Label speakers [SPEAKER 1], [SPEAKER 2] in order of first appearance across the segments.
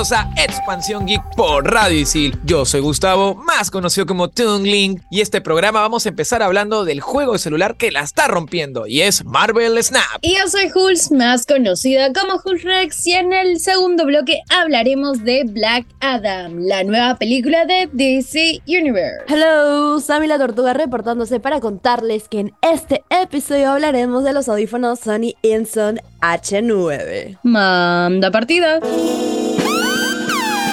[SPEAKER 1] Bienvenidos a Expansión Geek por Radio Isil. Yo soy Gustavo, más conocido como Tungling, y este programa vamos a empezar hablando del juego de celular que la está rompiendo, y es Marvel Snap.
[SPEAKER 2] Y yo soy Hulz, más conocida como Hulz Rex, y en el segundo bloque hablaremos de Black Adam, la nueva película de DC Universe.
[SPEAKER 3] Hello, Sammy la Tortuga reportándose para contarles que en este episodio hablaremos de los audífonos Sony Inson H9.
[SPEAKER 2] Manda partida.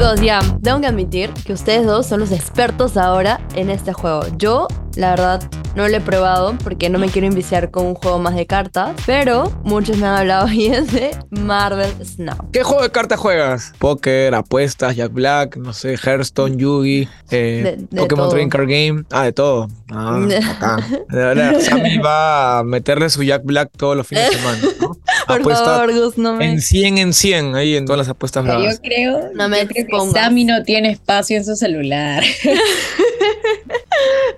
[SPEAKER 3] Chicos, ya, tengo que admitir que ustedes dos son los expertos ahora en este juego. Yo, la verdad, no lo he probado porque no me quiero enviciar con un juego más de cartas, pero muchos me han hablado bien de Marvel Snap.
[SPEAKER 1] ¿Qué juego de cartas juegas? Póker, apuestas, Jack Black, no sé, Hearthstone, Yugi, eh,
[SPEAKER 3] De- de
[SPEAKER 1] Pokémon
[SPEAKER 3] todo.
[SPEAKER 1] Trading Card Game. Ah, de todo. Ah, acá. De verdad, Sammy va a meterle su Jack Black todos los fines de semana. ¿no?
[SPEAKER 3] Por
[SPEAKER 1] Apuesta
[SPEAKER 3] favor, Gus, no me...
[SPEAKER 1] en 100 en 100 ahí en todas las apuestas
[SPEAKER 2] Yo
[SPEAKER 1] bravas.
[SPEAKER 2] creo,
[SPEAKER 3] No me
[SPEAKER 2] yo creo que. Sammy no tiene espacio en su celular.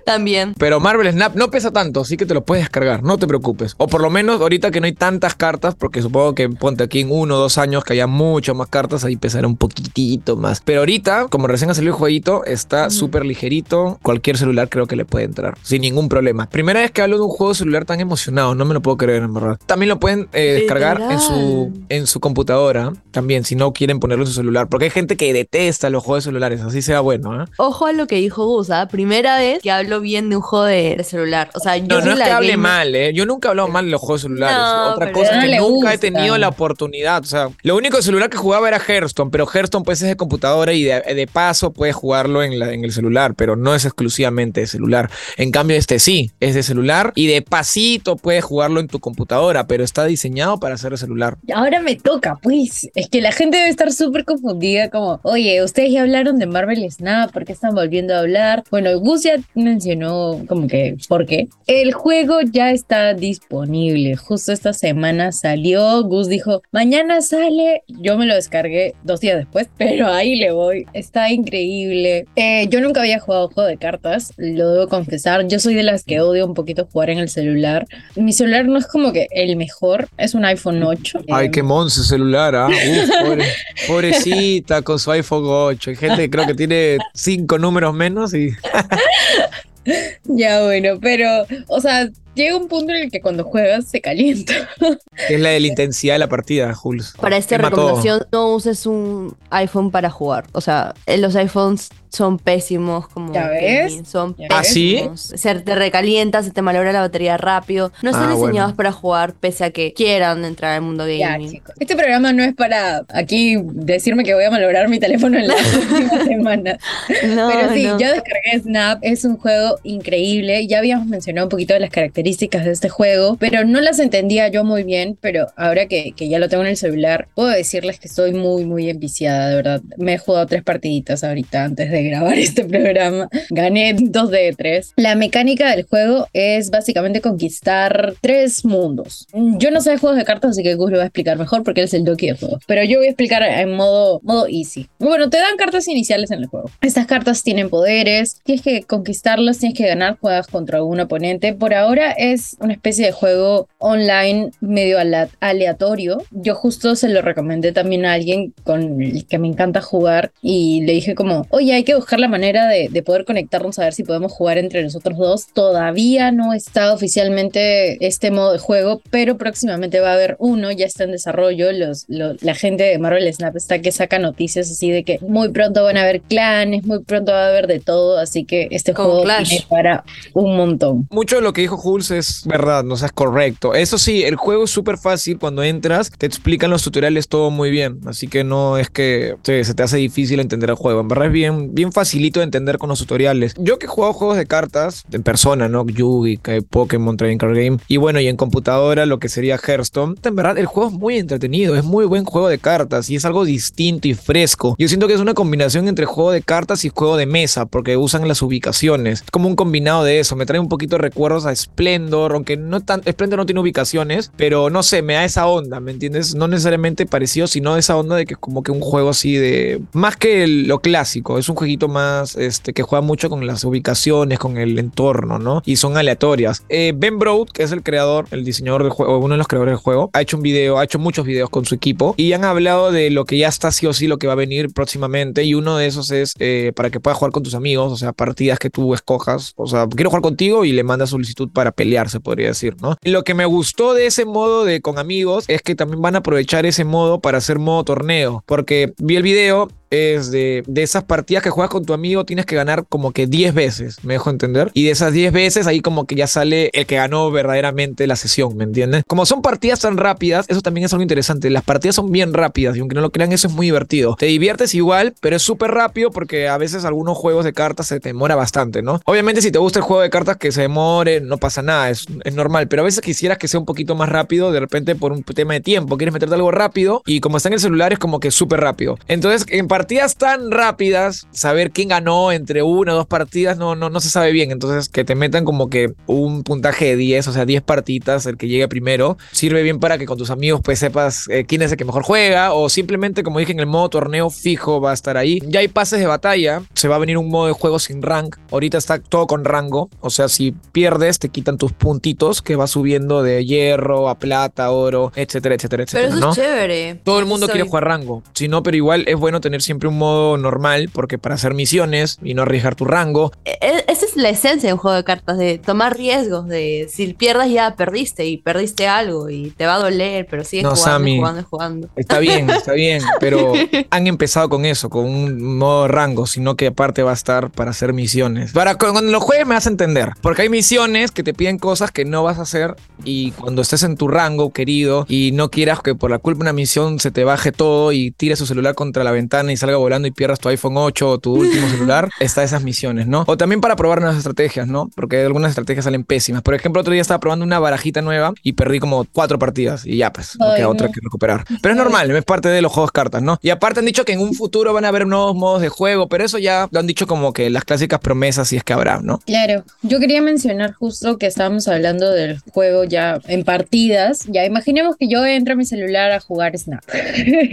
[SPEAKER 3] También.
[SPEAKER 1] Pero Marvel Snap no pesa tanto, así que te lo puedes descargar, no te preocupes. O por lo menos ahorita que no hay tantas cartas, porque supongo que ponte aquí en uno o dos años que haya mucho más cartas, ahí pesará un poquitito más. Pero ahorita, como recién ha salido el jueguito, está súper ligerito. Cualquier celular creo que le puede entrar, sin ningún problema. Primera vez que hablo de un juego celular tan emocionado, no me lo puedo creer en verdad. También lo pueden eh, descargar en su, en su computadora, también, si no quieren ponerlo en su celular. Porque hay gente que detesta los juegos celulares, así sea bueno, ¿eh?
[SPEAKER 3] Ojo a lo que dijo Gus, ¿ah? Primera vez que hablo bien de un juego de, de celular. O sea, yo
[SPEAKER 1] No, no es
[SPEAKER 3] la
[SPEAKER 1] que hable
[SPEAKER 3] gamer-
[SPEAKER 1] mal, ¿eh? Yo nunca he hablado mal de los juegos celulares.
[SPEAKER 3] No,
[SPEAKER 1] Otra cosa
[SPEAKER 2] no
[SPEAKER 1] es que nunca he tenido la oportunidad. O sea, lo único celular que jugaba era Hearthstone, pero Hearthstone pues es de computadora y de, de paso puedes jugarlo en, la- en el celular, pero no es exclusivamente de celular. En cambio, este sí, es de celular y de pasito puedes jugarlo en tu computadora, pero está diseñado para ser de celular.
[SPEAKER 2] Ahora me toca, pues. Es que la gente debe estar súper confundida, como, oye, ustedes ya hablaron de Marvel Snap, ¿por qué están volviendo a hablar? Bueno, Gus ya mencionó como que, ¿por qué? El juego ya está disponible. Justo esta semana salió. Gus dijo, mañana sale. Yo me lo descargué dos días después, pero ahí le voy. Está increíble. Eh, yo nunca había jugado juego de cartas, lo debo confesar. Yo soy de las que odio un poquito jugar en el celular. Mi celular no es como que el mejor, es un iPhone 8.
[SPEAKER 1] Ay,
[SPEAKER 2] Eh,
[SPEAKER 1] qué monce celular, ¿ah? Uf, pobre- pobrecita con su iPhone 8. Hay gente que creo que tiene cinco números menos y
[SPEAKER 2] Ya bueno, pero, o sea, llega un punto en el que cuando juegas se calienta.
[SPEAKER 1] es la de la intensidad de la partida, Jules.
[SPEAKER 3] Para esta
[SPEAKER 1] Quema todo.
[SPEAKER 3] recomendación, no uses un iPhone para jugar. O sea, eh, los iPhones son pésimos como
[SPEAKER 2] ¿Ya ves?
[SPEAKER 3] gaming, son
[SPEAKER 2] ¿Ya
[SPEAKER 1] ¿Ah, sí?
[SPEAKER 3] pésimos. Se te recalienta, se te malogra la batería rápido. No están
[SPEAKER 1] Ah,
[SPEAKER 3] diseñados
[SPEAKER 1] bueno.
[SPEAKER 3] para jugar pese a que quieran entrar al mundo
[SPEAKER 2] Ya,
[SPEAKER 3] gaming.
[SPEAKER 2] chicos. Este programa no es para aquí decirme que voy a malograr mi teléfono en las últimas semanas.
[SPEAKER 3] No,
[SPEAKER 2] Pero sí,
[SPEAKER 3] no.
[SPEAKER 2] yo descargué Snap, es un juego increíble. Ya habíamos mencionado un poquito de las características de este juego, pero no las entendía yo muy bien. Pero ahora que, que ya lo tengo en el celular, puedo decirles que estoy muy, muy enviciada, de verdad. Me he jugado tres partiditas ahorita antes de grabar este programa. Gané dos de tres. La mecánica del juego es básicamente conquistar tres mundos. Yo no sé de juegos de cartas, así que Gus lo va a explicar mejor porque él es el doki de juegos. Pero yo voy a explicar en modo, modo easy. Bueno, te dan cartas iniciales en el juego. Estas cartas tienen poderes, tienes que conquistarlas, tienes que ganar, juegas contra algún oponente. Por ahora es una especie de juego online medio aleatorio. Yo justo se lo recomendé también a alguien con el que me encanta jugar y le dije como, oye, hay que buscar la manera de, de poder conectarnos a ver si podemos jugar entre nosotros dos. Todavía no está oficialmente este modo de juego, pero próximamente va a haber uno, ya está en desarrollo. Los, lo- la gente de Marvel Snap está que saca noticias así de que muy pronto van a haber clanes, muy pronto va a haber de todo, así que este
[SPEAKER 3] Como
[SPEAKER 2] juego
[SPEAKER 3] Clash.
[SPEAKER 2] tiene para un montón.
[SPEAKER 1] Mucho de lo que dijo Jules es verdad, no o sea, es correcto. Eso sí, el juego es súper fácil. Cuando entras, te explican los tutoriales todo muy bien. Así que no es que se, te hace difícil entender el juego. En verdad es bien, bien facilito de entender con los tutoriales. Yo que juego juegos de cartas en persona, ¿no? Yugi, Pokémon, Trading Card Game. Y bueno, y en computadora lo que sería Hearthstone. En verdad, el juego es muy entretenido. Es muy buen juego de cartas y es algo distinto y fresco. Yo siento que es una combinación entre juego de cartas y juego de mesa porque usan las ubicaciones. Es como un combinado de eso. Me trae un poquito de recuerdos a Splendor, aunque no tan. Splendor no tiene ubicaciones, pero no sé, me da esa onda, ¿me entiendes? No necesariamente parecido, sino esa onda de que es como que un juego así de. Más que el- lo clásico, es un jueguito más este, que juega mucho con las ubicaciones, con el entorno, ¿no? Y son aleatorias. Eh, ben Broad, que es el creador, el diseñador del juego, uno de los creadores del juego, ha hecho un video, ha hecho muchos videos con su equipo y han hablado de lo que ya está sí o sí, lo que va a venir próximamente. Y uno de esos es eh, para que puedas jugar con tus amigos, o sea, partidas que tú escojas. O sea, quiero jugar contigo y le mandas solicitud para pelear, se podría decir, ¿no? Lo que me gustó de ese modo de con amigos es que también van a aprovechar ese modo para hacer modo torneo, porque vi el video es de, de esas partidas que juegas con tu amigo, tienes que ganar como que 10 veces, me dejo entender. Y de esas 10 veces, ahí como que ya sale el que ganó verdaderamente la sesión, ¿me entiendes? Como son partidas tan rápidas, eso también es algo interesante. Las partidas son bien rápidas y aunque no lo crean, eso es muy divertido. Te diviertes igual, pero es súper rápido porque a veces algunos juegos de cartas se demora bastante, ¿no? Obviamente, si te gusta el juego de cartas que se demore, no pasa nada, es, es normal. Pero a veces quisieras que sea un poquito más rápido, de repente por un tema de tiempo, quieres meterte algo rápido y como está en el celular es como que súper rápido. Entonces, en partidas tan rápidas, saber quién ganó entre una o dos partidas no, no, no se sabe bien. Entonces, que te metan como que un puntaje de 10, o sea, 10 partidas, el que llegue primero, sirve bien para que con tus amigos pues sepas eh, quién es el que mejor juega o simplemente, como dije, en el modo torneo fijo va a estar ahí. Ya hay pases de batalla, se va a venir un modo de juego sin rank. Ahorita está todo con rango, o sea, si pierdes te quitan tus puntitos que va subiendo de hierro a plata, oro, etcétera, etcétera,
[SPEAKER 3] Pero
[SPEAKER 1] etcétera,
[SPEAKER 3] eso
[SPEAKER 1] ¿no?
[SPEAKER 3] es chévere.
[SPEAKER 1] Todo el mundo
[SPEAKER 3] Soy-
[SPEAKER 1] quiere jugar rango. Si no, pero igual es bueno tener siempre un modo normal, porque para hacer misiones y no arriesgar tu rango.
[SPEAKER 3] E- e- Esa es la esencia de un juego de cartas, de tomar riesgos, de si pierdas ya perdiste y perdiste algo y te va a doler, pero sigues
[SPEAKER 1] No,
[SPEAKER 3] jugando,
[SPEAKER 1] Sammy.
[SPEAKER 3] jugando y jugando.
[SPEAKER 1] Está bien, está bien, pero han empezado con eso, con un modo rango, sino que aparte va a estar para hacer misiones. Para cu- cuando lo juegues me vas a entender, porque hay misiones que te piden cosas que no vas a hacer y cuando estés en tu rango, querido, y no quieras que por la culpa de una misión se te baje todo y tires tu celular contra la ventana y salga volando y pierdas tu iPhone 8 o tu último celular, está esas misiones, ¿no? O también para probar nuevas estrategias, ¿no? Porque algunas estrategias salen pésimas. Por ejemplo, otro día estaba probando una barajita nueva y perdí como cuatro partidas y ya, pues, no queda otra que recuperar. Pero es normal, es parte de los juegos cartas, ¿no? Y aparte han dicho que en un futuro van a haber nuevos modos de juego, pero eso ya lo han dicho como que las clásicas promesas, si es que habrá, ¿no?
[SPEAKER 2] Claro, yo quería mencionar justo que estábamos hablando del juego ya en partidas. Ya imaginemos que yo entro a mi celular a jugar Snap.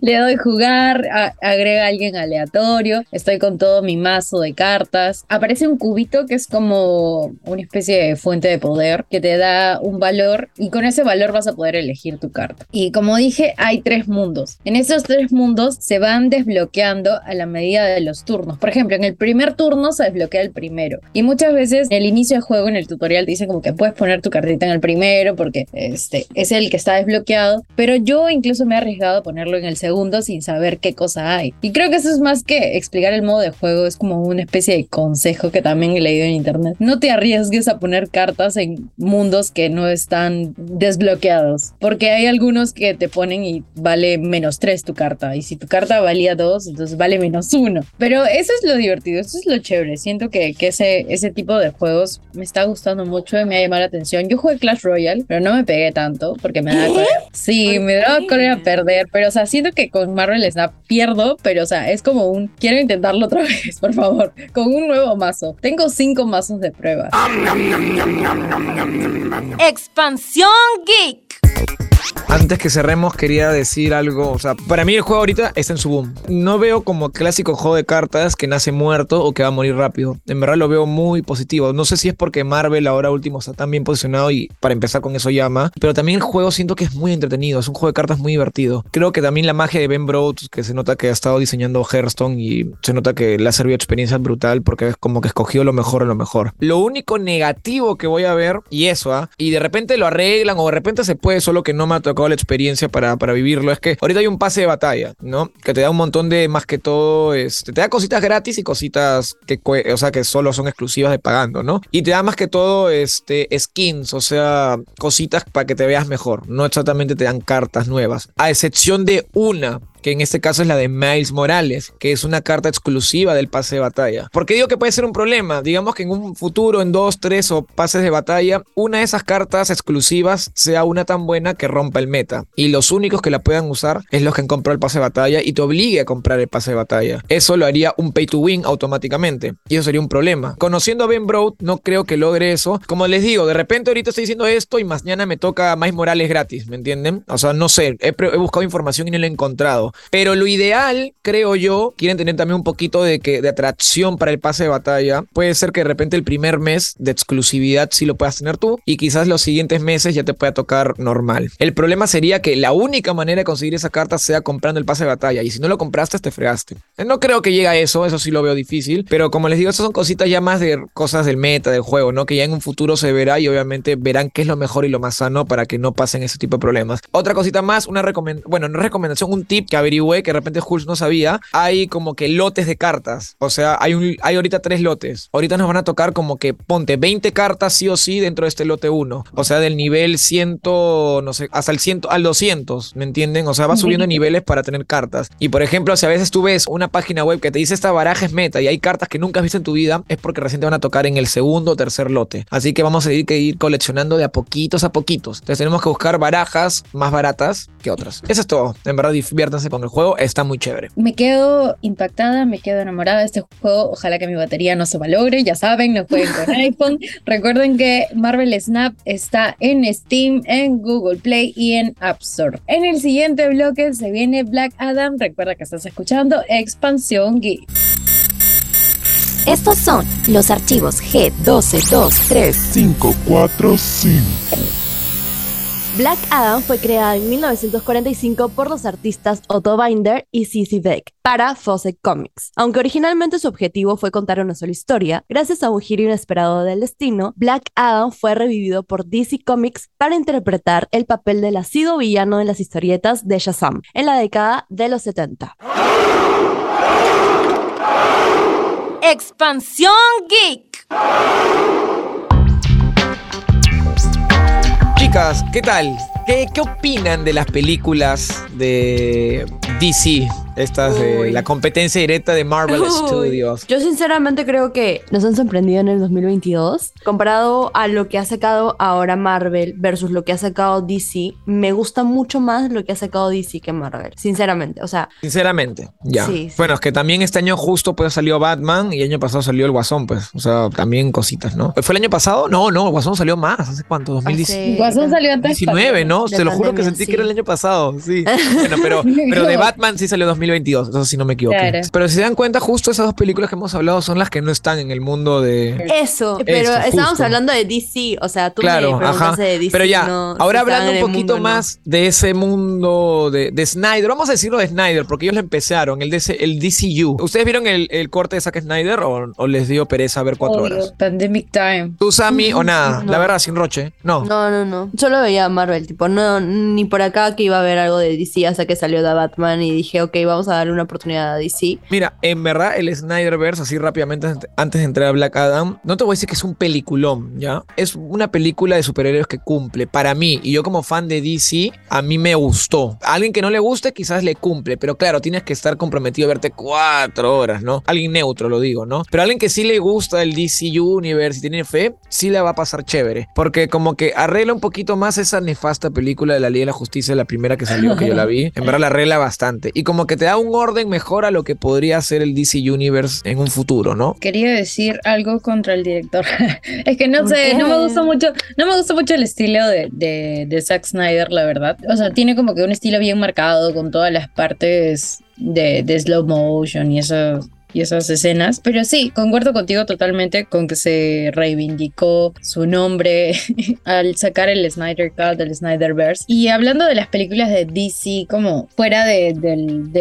[SPEAKER 2] Le doy jugar, a- agrega a alguien aleatorio, estoy con todo mi mazo de cartas. Aparece un cubito que es como una especie de fuente de poder que te da un valor y con ese valor vas a poder elegir tu carta. Y como dije, hay tres mundos. En esos tres mundos se van desbloqueando a la medida de los turnos. Por ejemplo, en el primer turno se desbloquea el primero. Y muchas veces en el inicio del juego, en el tutorial, te dicen como que puedes poner tu cartita en el primero porque este es el que está desbloqueado. Pero yo incluso me he arriesgado a ponerlo en el segundo sin saber qué cosa hay. Y creo que eso es más que explicar el modo de juego, es como una especie de consejo que también he leído en internet. No te arriesgues a poner cartas en mundos que no están desbloqueados, porque hay algunos que te ponen y vale menos 3 tu carta, y si tu carta valía 2, entonces vale menos 1. Pero eso es lo divertido, eso es lo chévere. Siento que, que ese, ese tipo de juegos me está gustando mucho y me ha llamado la atención. Yo jugué Clash Royale, pero no me pegué tanto porque me daba cólera. Sí,
[SPEAKER 3] ¿Por
[SPEAKER 2] me daba cólera perder, pero o sea, siento que con Marvel Snap pierdo, pero o sea, es como un quiero intentarlo otra vez, por favor, con un nuevo mazo. Tengo cinco mazos de prueba.
[SPEAKER 4] Expansión Geek.
[SPEAKER 1] Antes que cerremos, quería decir algo. O sea, para mí el juego ahorita está en su boom. No veo como clásico juego de cartas que nace muerto o que va a morir rápido. En verdad lo veo muy positivo. No sé si es porque Marvel ahora último está tan bien posicionado y para empezar con eso llama. Pero también el juego siento que es muy entretenido. Es un juego de cartas muy divertido. Creo que también la magia de Ben Broad, que se nota que ha estado diseñando Hearthstone y se nota que le ha servido experiencia brutal porque es como que escogió lo mejor de lo mejor. Lo único negativo que voy a ver, y eso, ¿ah? Y de repente lo arreglan o de repente se puede, solo que no me ha tocado tocado la experiencia para, para vivirlo, es que ahorita hay un pase de batalla, ¿no? Que te da un montón de, más que todo, este, te da cositas gratis y cositas que, o sea, que solo son exclusivas de pagando, ¿no? Y te da más que todo, este, skins, o sea, cositas para que te veas mejor. No exactamente te dan cartas nuevas, a excepción de una que en este caso es la de Miles Morales, que es una carta exclusiva del pase de batalla. Porque digo que puede ser un problema. Digamos que en un futuro, en dos, tres o pases de batalla, una de esas cartas exclusivas sea una tan buena que rompa el meta. Y los únicos que la puedan usar es los que han comprado el pase de batalla y te obligue a comprar el pase de batalla. Eso lo haría un pay to win automáticamente. Y eso sería un problema. Conociendo a Ben Broad, no creo que logre eso. Como les digo, de repente ahorita estoy diciendo esto y mañana me toca Miles Morales gratis, ¿me entienden? O sea, no sé, he, buscado información y no la he encontrado. Pero lo ideal, creo yo, quieren tener también un poquito de, que, de atracción para el pase de batalla. Puede ser que de repente el primer mes de exclusividad sí lo puedas tener tú y quizás los siguientes meses ya te pueda tocar normal. El problema sería que la única manera de conseguir esa carta sea comprando el pase de batalla y si no lo compraste te fregaste. No creo que llegue a eso, eso sí lo veo difícil, pero como les digo, esas son cositas ya más de cosas del meta, del juego, ¿no? Que ya en un futuro se verá y obviamente verán qué es lo mejor y lo más sano para que no pasen ese tipo de problemas. Otra cosita más, una recomendación, bueno, no recomendación, un tip que averigüé que de repente Hulz no sabía, hay como que lotes de cartas, o sea, hay, un, hay ahorita tres lotes, ahorita nos van a tocar como que ponte 20 cartas sí o sí dentro de este lote 1, o sea, del nivel 100, no sé, hasta el 100 al 200, ¿me entienden? O sea, va subiendo niveles para tener cartas. Y por ejemplo, si a veces tú ves una página web que te dice esta baraja es meta y hay cartas que nunca has visto en tu vida, es porque recién te van a tocar en el segundo o tercer lote. Así que vamos a tener que ir coleccionando de a poquitos a poquitos. Entonces tenemos que buscar barajas más baratas que otras. Eso es todo. En verdad, diviértanse con el juego, está muy chévere.
[SPEAKER 2] Me quedo impactada, me quedo enamorada de este juego. Ojalá que mi batería no se malogre. Ya saben, no jueguen con iPhone. Recuerden que Marvel Snap está en Steam, en Google Play y en App Store. En el siguiente bloque se viene Black Adam. Recuerda que estás escuchando Expansión Geek.
[SPEAKER 4] Estos son los archivos G1223.
[SPEAKER 5] 545.
[SPEAKER 3] Black Adam fue creada en 1945 por los artistas Otto Binder y Cissy Beck para Fawcett Comics. Aunque originalmente su objetivo fue contar una sola historia, gracias a un giro inesperado del destino, Black Adam fue revivido por DC Comics para interpretar el papel del ácido villano de las historietas de Shazam en la década de los 70.
[SPEAKER 4] Expansión Geek.
[SPEAKER 1] ¿Qué tal? ¿Qué, qué opinan de las películas de DC? Estas de
[SPEAKER 3] Uy.
[SPEAKER 1] la competencia directa de Marvel
[SPEAKER 3] Uy,
[SPEAKER 1] Studios.
[SPEAKER 3] Yo sinceramente creo que nos han sorprendido en el 2022. Comparado a lo que ha sacado ahora Marvel versus lo que ha sacado DC, me gusta mucho más lo que ha sacado DC que Marvel. Sinceramente, o sea,
[SPEAKER 1] Sinceramente, ya.
[SPEAKER 3] Sí, sí.
[SPEAKER 1] Bueno, es que también este año justo pues salió Batman y el año pasado salió el Guasón, pues. O sea, también cositas, ¿no? ¿Fue el año pasado? No, no, el Guasón salió más. ¿Hace cuánto? 2019,
[SPEAKER 3] hace-
[SPEAKER 2] Guasón salió antes.
[SPEAKER 1] 19, ¿no? Te lo juro que sentí
[SPEAKER 3] sí.
[SPEAKER 1] que era el año pasado, sí. Bueno, pero, pero de Batman sí salió 2022, eso sí no me equivoqué.
[SPEAKER 2] Claro.
[SPEAKER 1] Pero si se dan cuenta, justo esas dos películas que hemos hablado son las que no están en el mundo de...
[SPEAKER 3] Eso, pero
[SPEAKER 1] Eso,
[SPEAKER 3] estábamos
[SPEAKER 1] justo.
[SPEAKER 3] hablando de DC, o sea, tú
[SPEAKER 1] Claro,
[SPEAKER 3] me preguntaste
[SPEAKER 1] ajá.
[SPEAKER 3] de DC.
[SPEAKER 1] Pero ya,
[SPEAKER 3] no,
[SPEAKER 1] ahora hablando un poquito
[SPEAKER 3] mundo, no.
[SPEAKER 1] más de ese mundo de, de Snyder, vamos a decirlo de Snyder, porque ellos lo empezaron, el, DC, el DCU. ¿Ustedes vieron el, el corte de Zack Snyder o, o les dio pereza ver cuatro
[SPEAKER 2] Obvio,
[SPEAKER 1] horas?
[SPEAKER 2] Pandemic Time.
[SPEAKER 1] ¿Tú, Sammy, o nada?
[SPEAKER 3] No.
[SPEAKER 1] La verdad, sin roche. No.
[SPEAKER 3] No, no, no. Solo veía Marvel, tipo, no, ni por acá que iba a haber algo de DC hasta que salió The Batman y dije, ok, vamos a darle una oportunidad a DC.
[SPEAKER 1] Mira, en verdad, el Snyderverse, así rápidamente antes- de entrar a Black Adam, no te voy a decir que es un peliculón, ¿ya? Es una película de superhéroes que cumple. Para mí, y yo como fan de DC, a mí me gustó. Alguien que no le guste, quizás le cumple, pero claro, tienes que estar comprometido a verte cuatro horas, ¿no? Alguien neutro, lo digo, ¿no? Pero alguien que sí le gusta el DC Universe y tiene fe, sí la va a pasar chévere. Porque como que arregla un poquito más esa nefasta película de la Ley de la Justicia, la primera que salió, que yo la vi. En verdad la arregla bastante. Y como que te da un orden mejor a lo que podría ser el DC Universe en un futuro, ¿no?
[SPEAKER 2] Quería decir algo contra el director. es que no
[SPEAKER 3] ¿Por
[SPEAKER 2] sé, no me gusta mucho, no me gusta mucho el estilo de, de, de Zack Snyder, la verdad. O sea, tiene como que un estilo bien marcado con todas las partes de, de slow motion y eso. Y esas escenas. Pero sí, concuerdo contigo totalmente con que se reivindicó su nombre al sacar el Snyder Cut, el Snyderverse. Y hablando de las películas de DC, como fuera de,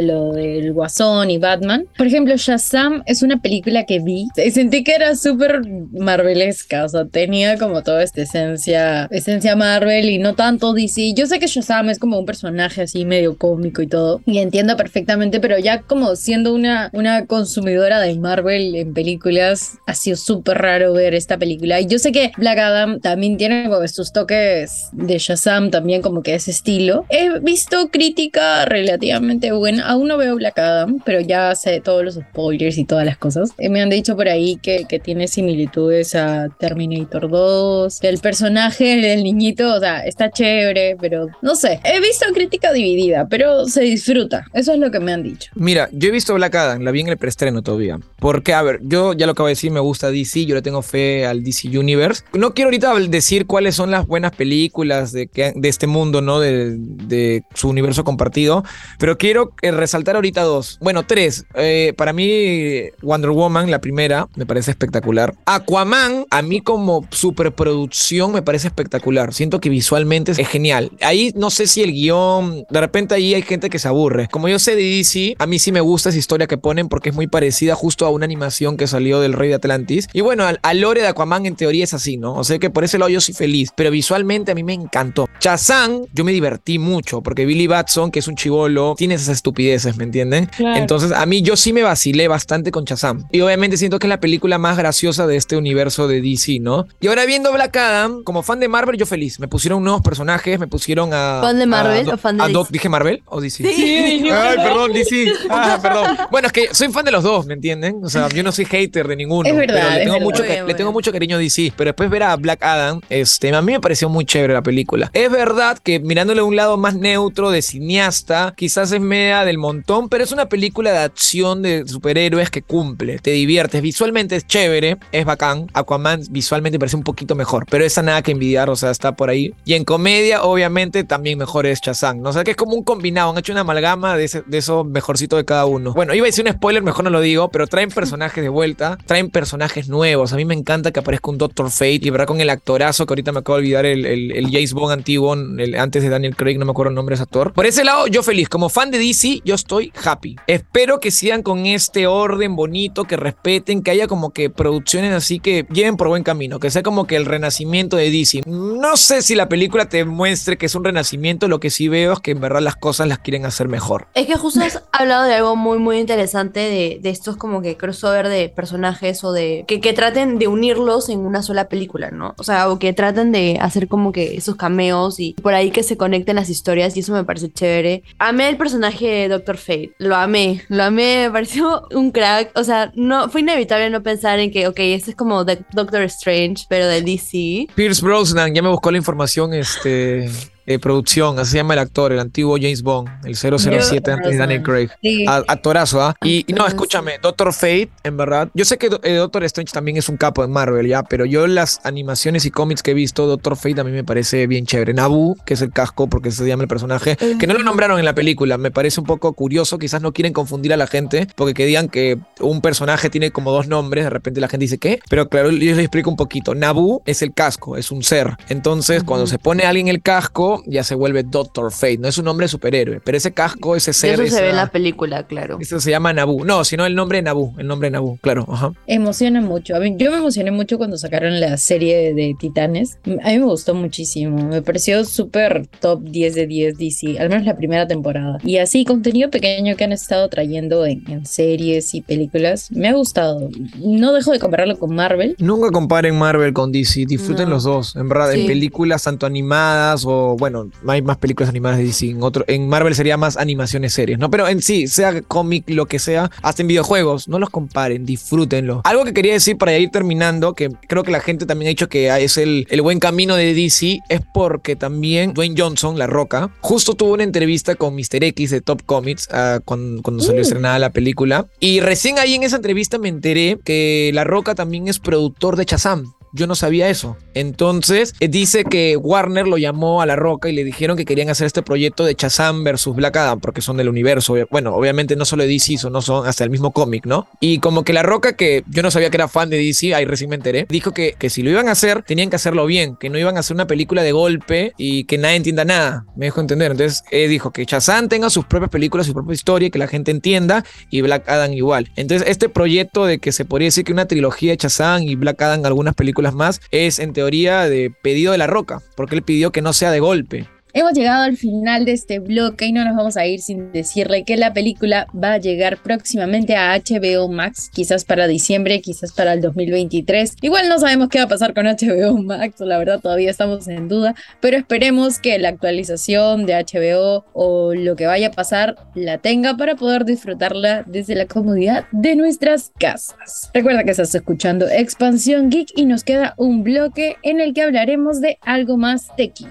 [SPEAKER 2] lo del Guasón y Batman, por ejemplo, Shazam es una película que vi y sentí que era súper marvelesca, o sea, tenía como toda esta esencia, esencia Marvel y no tanto DC. Yo sé que Shazam es como un personaje así medio cómico y todo, y entiendo perfectamente, pero ya como siendo una, una consumidora de Marvel en películas, ha sido súper raro ver esta película. Y yo sé que Black Adam también tiene como sus toques de Shazam, también como que ese estilo. He visto crítica relativamente buena, aún no veo Black Adam, pero ya sé todos los spoilers y todas las cosas. Eh, me han dicho por ahí que, que tiene similitudes a Terminator 2, que el personaje del niñito, o sea, está chévere, pero no sé. He visto crítica dividida, pero se disfruta. Eso es lo que me han dicho.
[SPEAKER 1] Mira, yo he visto Black Adam, la vi en el preestreno todavía. Porque, a ver, yo ya lo acabo de decir, me gusta DC, yo le tengo fe al DC Universe. No quiero ahorita decir cuáles son las buenas películas de, que- de este mundo, ¿no? De, de su universo compartido, pero quiero eh, resaltar ahorita dos. Bueno, tres. Eh, para mí, Wonder Woman, la primera, me parece espectacular. Aquaman, a mí como superproducción, me parece espectacular. Siento que visualmente es genial. Ahí no sé si el guion, de repente ahí hay gente que se aburre. Como yo sé de DC, a mí sí me gusta esa historia que ponen porque es muy parecida justo a una animación que salió del Rey de Atlantis. Y bueno, al, al lore de Aquaman en teoría es así, ¿no? O sea que por ese lado yo soy feliz, pero visualmente a mí me encantó. Shazam, yo me divertí mucho porque Billy Batson, que es un chivolo, tiene esas estupideces, ¿me entienden?
[SPEAKER 2] Claro.
[SPEAKER 1] Entonces a mí yo sí me vacilé bastante con Shazam. Y obviamente siento que es la película más graciosa de este universo de DC, ¿no? Y ahora viendo Black Adam, como fan de Marvel, yo feliz. Me pusieron nuevos personajes, me pusieron a...
[SPEAKER 3] ¿Fan de
[SPEAKER 1] a
[SPEAKER 3] Marvel
[SPEAKER 1] Do-
[SPEAKER 3] o fan de
[SPEAKER 1] a Do-
[SPEAKER 3] DC?
[SPEAKER 1] ¿Dije Marvel o DC?
[SPEAKER 3] Sí.
[SPEAKER 1] Ay, perdón, DC. Ah, perdón. Bueno, es que soy fan de los dos, ¿me entienden? O sea, yo no soy hater de ninguno.
[SPEAKER 2] Es verdad,
[SPEAKER 1] pero le
[SPEAKER 2] es
[SPEAKER 1] tengo,
[SPEAKER 2] verdad.
[SPEAKER 1] mucho, le tengo mucho cariño a DC. Pero después ver a Black Adam, este, a mí me pareció muy chévere la película. Es verdad que mirándole a un lado más neutro de cineasta, quizás es media del montón, pero es una película de acción de superhéroes que cumple. Te diviertes. Visualmente es chévere, es bacán. Aquaman visualmente parece un poquito mejor, pero esa nada que envidiar, o sea, está por ahí. Y en comedia, obviamente, también mejor es Shazam. ¿no? O sea, que es como un combinado. Han hecho una amalgama de, ese, de eso mejorcito de cada uno. Bueno, iba a decir un spoiler, mejor no lo digo, pero traen personajes de vuelta, traen personajes nuevos. A mí me encanta que aparezca un Doctor Fate y verdad con el actorazo que ahorita me acabo de olvidar, el, el, el James Bond antiguo, el- antes de Daniel Craig, no me acuerdo el nombre de ese actor. Por ese lado, yo feliz. Como fan de DC, yo estoy happy. Espero que sigan con este orden bonito, que respeten, que haya como que producciones así que lleven por buen camino, que sea como que el renacimiento de DC. No sé si la película te muestre que es un renacimiento, lo que sí veo es que en verdad las cosas las quieren hacer mejor.
[SPEAKER 3] Es que justo has hablado de algo muy, muy interesante de, de estos como que crossover de personajes o de... Que, que traten de unirlos en una sola película, ¿no? O sea, o que traten de hacer como que esos cameos y por ahí que se conecten las historias y eso me parece chévere. Amé el personaje de Doctor Fate, lo amé, lo amé, me pareció un crack. O sea, no fue inevitable no pensar en que, ok, este es como de- Doctor Strange, pero de DC.
[SPEAKER 1] Pierce Brosnan, ya me buscó la información, este... de producción, así se llama el actor, el antiguo James Bond, el 007 antes de Daniel Craig.
[SPEAKER 2] Sí.
[SPEAKER 1] A- Actorazo, ¿ah? Y, y no, escúchame, Doctor Fate, en verdad. Yo sé que eh, Doctor Strange también es un capo en Marvel, ya, pero yo las animaciones y cómics que he visto, Doctor Fate a mí me parece bien chévere. Nabu, que es el casco, porque se llama el personaje, que no lo nombraron en la película, me parece un poco curioso. Quizás no quieren confundir a la gente, porque que digan que un personaje tiene como dos nombres, de repente la gente dice, ¿qué? Pero claro, yo les explico un poquito. Nabu es el casco, es un ser. Entonces, cuando se pone alguien el casco, ya se vuelve Doctor Fate. No es un nombre de superhéroe, pero ese casco, ese
[SPEAKER 3] Y
[SPEAKER 1] ser.
[SPEAKER 3] eso se ve en la película, claro.
[SPEAKER 1] eso se llama Nabu. No, sino el nombre de Nabu. El nombre de Nabu, claro. Ajá.
[SPEAKER 2] Emociona mucho. A mí, yo me emocioné mucho cuando sacaron la serie de, de Titanes. A mí me gustó muchísimo. Me pareció súper top 10 de 10 DC, al menos la primera temporada. Y así, contenido pequeño que han estado trayendo en, en series y películas, me ha gustado. No dejo de compararlo con Marvel.
[SPEAKER 1] Nunca comparen Marvel con DC. Disfruten
[SPEAKER 3] No.
[SPEAKER 1] los dos. En verdad, en películas tanto animadas o, bueno, hay más películas animadas de DC. En, otro, en Marvel sería más animaciones series, ¿no? Pero en sí, sea cómic, lo que sea, hasta en videojuegos, no los comparen, disfrútenlo. Algo que quería decir para ir terminando, que creo que la gente también ha dicho que es el, el buen camino de DC, es porque también Dwayne Johnson, La Roca, justo tuvo una entrevista con Mr. X de Top Comics ah, cuando, cuando salió estrenada la película. Y recién ahí en esa entrevista me enteré que La Roca también es productor de Shazam Yo no sabía eso. Entonces, eh, dice que Warner lo llamó a La Roca y le dijeron que querían hacer este proyecto de Shazam versus Black Adam, porque son del universo. Bueno, obviamente no solo de DC, no son hasta el mismo cómic, ¿no? Y como que La Roca, que yo no sabía que era fan de DC, ahí recién me enteré, dijo que, que si lo iban a hacer, tenían que hacerlo bien, que no iban a hacer una película de golpe y que nadie entienda nada. Me dejó entender. Entonces, eh, dijo que Shazam tenga sus propias películas, su propia historia, que la gente entienda, y Black Adam igual. Entonces, este proyecto de que se podría decir que una trilogía de Shazam y Black Adam, algunas películas más, es en teoría de pedido de La Roca, porque él pidió que no sea de golpe.
[SPEAKER 2] Hemos llegado al final de este bloque y no nos vamos a ir sin decirle que la película va a llegar próximamente a HBO Max, quizás para diciembre, quizás para el 2023. Igual no sabemos qué va a pasar con HBO Max, la verdad todavía estamos en duda, pero esperemos que la actualización de HBO o lo que vaya a pasar la tenga para poder disfrutarla desde la comodidad de nuestras casas. Recuerda que estás escuchando Expansión Geek y nos queda un bloque en el que hablaremos de algo más tequi.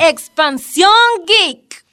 [SPEAKER 4] Expansión Geek.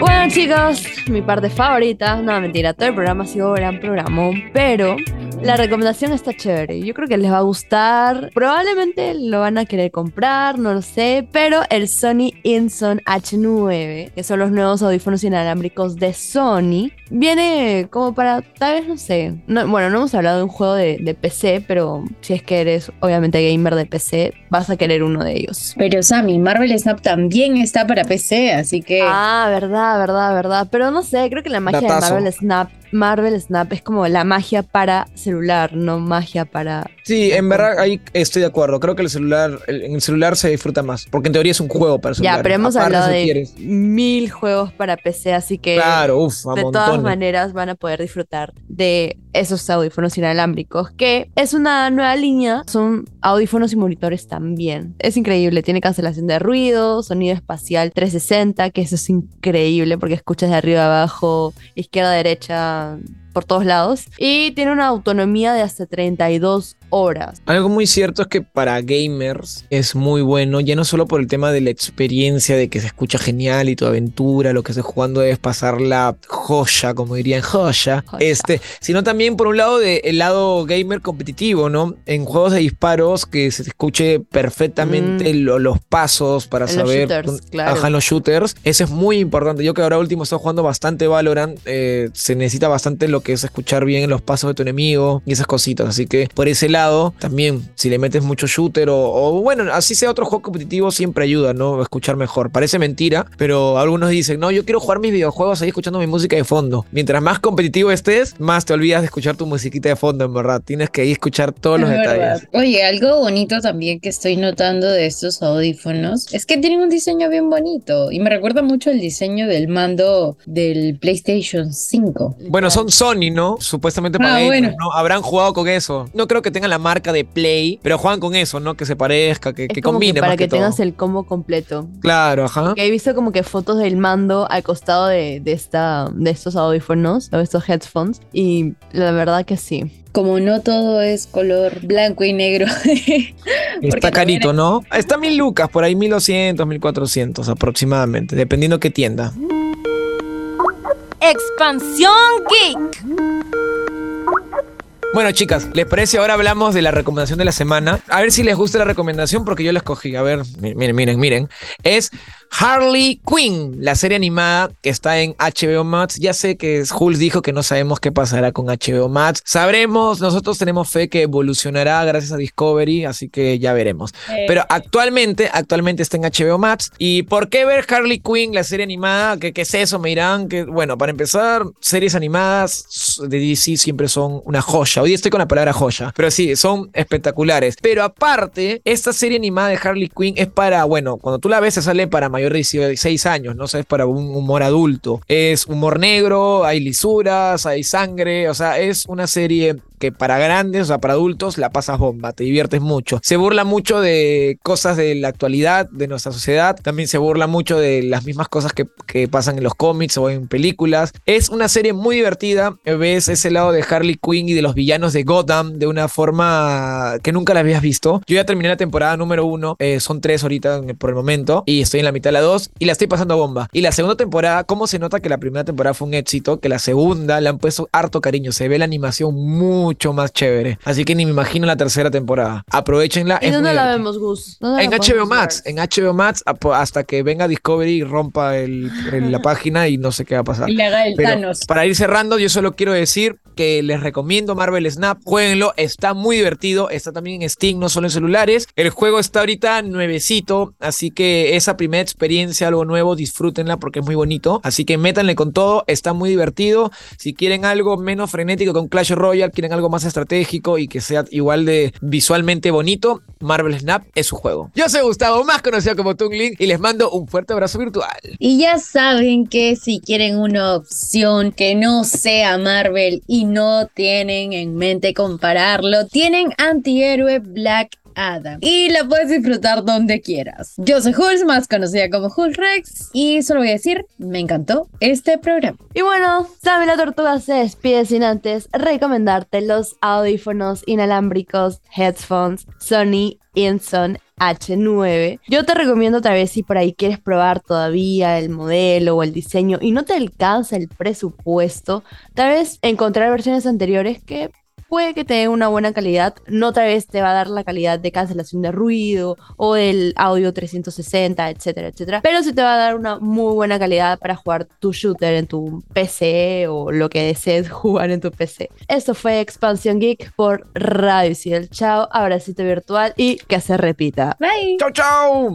[SPEAKER 3] Bueno chicos, mi parte favorita, no mentira, todo el programa ha sido gran programa, pero la recomendación está chévere. Yo creo que les va a gustar. Probablemente lo van a querer comprar, no lo sé. Pero el Sony Inson H9, que son los nuevos audífonos inalámbricos de Sony, viene como para, tal vez, no sé. bueno, no hemos hablado de un juego de, de, PC, pero si es que eres obviamente gamer de PC, vas a querer uno de ellos.
[SPEAKER 2] Pero Sammy, Marvel Snap también está para PC, así que...
[SPEAKER 3] Ah, verdad, verdad, verdad. Pero no sé, creo que la magia de Marvel Snap Marvel Snap es como la magia para celular, no magia para.
[SPEAKER 1] Sí, en verdad ahí estoy de acuerdo. Creo que el celular, en el celular se disfruta más, porque en teoría es un juego para celular.
[SPEAKER 3] Ya, pero hemos hablado de mil juegos para PC, así que
[SPEAKER 1] claro, uf,
[SPEAKER 3] de todas maneras van a poder disfrutar de esos audífonos inalámbricos, que es una nueva línea, son audífonos y monitores también. Es increíble, tiene cancelación de ruido, sonido espacial 360, que eso es increíble porque escuchas de arriba abajo, izquierda, derecha, por todos lados. Y tiene una autonomía de hasta 32 horas.
[SPEAKER 1] Algo muy cierto es que para gamers es muy bueno, ya no solo por el tema de la experiencia, de que se escucha genial y tu aventura, lo que estés jugando es pasar la joya, como dirían joya, este, sino también por un lado del lado gamer competitivo, ¿no? En juegos de disparos que se escuche perfectamente mm. los pasos para saber,
[SPEAKER 3] los shooters, claro.
[SPEAKER 1] los shooters, eso es muy importante. Yo que ahora último estoy jugando bastante Valorant, eh, se necesita bastante lo que es escuchar bien los pasos de tu enemigo y esas cositas, así que por ese lado también si le metes mucho shooter o, bueno, así sea otro juego competitivo, siempre ayuda, ¿no? A escuchar mejor. Parece mentira, pero algunos dicen, no, yo quiero jugar mis videojuegos ahí escuchando mi música de fondo. Mientras más competitivo estés, más te olvidas de escuchar tu musiquita de fondo, en verdad. Tienes que ir a escuchar todos los detalles.
[SPEAKER 2] Oye, algo bonito también que estoy notando de estos audífonos es que tienen un diseño bien bonito y me recuerda mucho el diseño del mando del PlayStation 5.
[SPEAKER 1] Bueno, son Sony, ¿no? Supuestamente para ah, ¿no? Habrán jugado con eso. No creo que tengan la marca de Play, pero juegan con eso, ¿no? Que se parezca, que, que combine.
[SPEAKER 3] para que, tengas el combo completo.
[SPEAKER 1] Claro, ajá.
[SPEAKER 3] he visto como que fotos del mando al costado de, esta, de estos audífonos, o estos headphones, y la verdad que sí
[SPEAKER 2] como no todo es color blanco y negro.
[SPEAKER 1] Está carito, ¿no? Está mil lucas, por ahí mil doscientos, mil cuatrocientos aproximadamente, dependiendo qué tienda.
[SPEAKER 4] Expansión Geek.
[SPEAKER 1] Bueno, chicas, ¿les parece? Ahora hablamos de la recomendación de la semana. A ver si les gusta la recomendación porque yo la escogí. A ver, miren, miren, miren. Es Harley Quinn, la serie animada que está en HBO Max. Ya sé que Hulk dijo que no sabemos qué pasará con HBO Max. Sabremos, nosotros tenemos fe que evolucionará gracias a Discovery, así que ya veremos. Pero actualmente, actualmente está en HBO Max. ¿Y por qué ver Harley Quinn, la serie animada? ¿Qué, qué es eso? Me dirán que, bueno, para empezar, series animadas de DC siempre son una joya. Hoy estoy con la palabra joya, pero sí, son espectaculares. Pero aparte, esta serie animada de Harley Quinn es para, bueno, cuando tú la ves se sale para mayor de 16 años, no sé, es para un humor adulto. Es humor negro, hay lisuras, hay sangre, o sea, es una serie que para grandes, o sea, para adultos, la pasas bomba, te diviertes mucho. Se burla mucho de cosas de la actualidad, de nuestra sociedad, también se burla mucho de las mismas cosas que, que pasan en los cómics o en películas. Es una serie muy divertida, ves ese lado de Harley Quinn y de los villanos de Gotham de una forma que nunca la habías visto. Yo ya terminé la temporada número uno, eh, son tres ahorita por el momento, y estoy en la mitad de la dos, y la estoy pasando bomba. Y la segunda temporada, ¿cómo se nota que la primera temporada fue un éxito? Que la segunda le han puesto harto cariño, se ve la animación mucho más chévere. Así que ni me imagino la tercera temporada. Aprovechenla.
[SPEAKER 3] ¿Y dónde la
[SPEAKER 1] divertida.
[SPEAKER 3] vemos, Gus? ¿Dónde
[SPEAKER 1] En HBO Max,
[SPEAKER 3] ver?
[SPEAKER 1] en HBO Max hasta que venga Discovery y rompa el- el- la página y no sé qué va a pasar.
[SPEAKER 2] Y le haga el
[SPEAKER 1] Pero
[SPEAKER 2] Thanos.
[SPEAKER 1] para ir cerrando, yo solo quiero decir que les recomiendo Marvel Snap, jueguenlo, está muy divertido, está también en Steam, no solo en celulares. El juego está ahorita nuevecito, así que esa primera experiencia, algo nuevo, disfrútenla porque es muy bonito. Así que métanle con todo, está muy divertido. Si quieren algo menos frenético con Clash Royale, quieren algo más estratégico y que sea igual de visualmente bonito, Marvel Snap es su juego. Yo soy Gustavo, más conocido como Tungling, y les mando un fuerte abrazo virtual.
[SPEAKER 2] Y ya saben que si quieren una opción que no sea Marvel y no tienen en mente compararlo, tienen antihéroe Black Adam. Y la puedes disfrutar donde quieras. Yo soy Hulz, más conocida como Hulz Rex, y solo voy a decir, me encantó este programa.
[SPEAKER 3] Y bueno, Sammy la Tortuga se despide sin antes recomendarte los audífonos inalámbricos, headphones Sony Inson H9. Yo te recomiendo tal vez si por ahí quieres probar todavía el modelo o el diseño y no te alcanza el presupuesto, tal vez encontrar versiones anteriores que puede que te den una buena calidad, no tal vez te va a dar la calidad de cancelación de ruido o del audio 360, etcétera, etcétera, pero sí te va a dar una muy buena calidad para jugar tu shooter en tu PC o lo que desees jugar en tu PC. Esto fue Expansión Geek por Radio Ciel. Chao, abracito virtual y que se repita.
[SPEAKER 2] Bye.
[SPEAKER 1] ¡Chau, chau!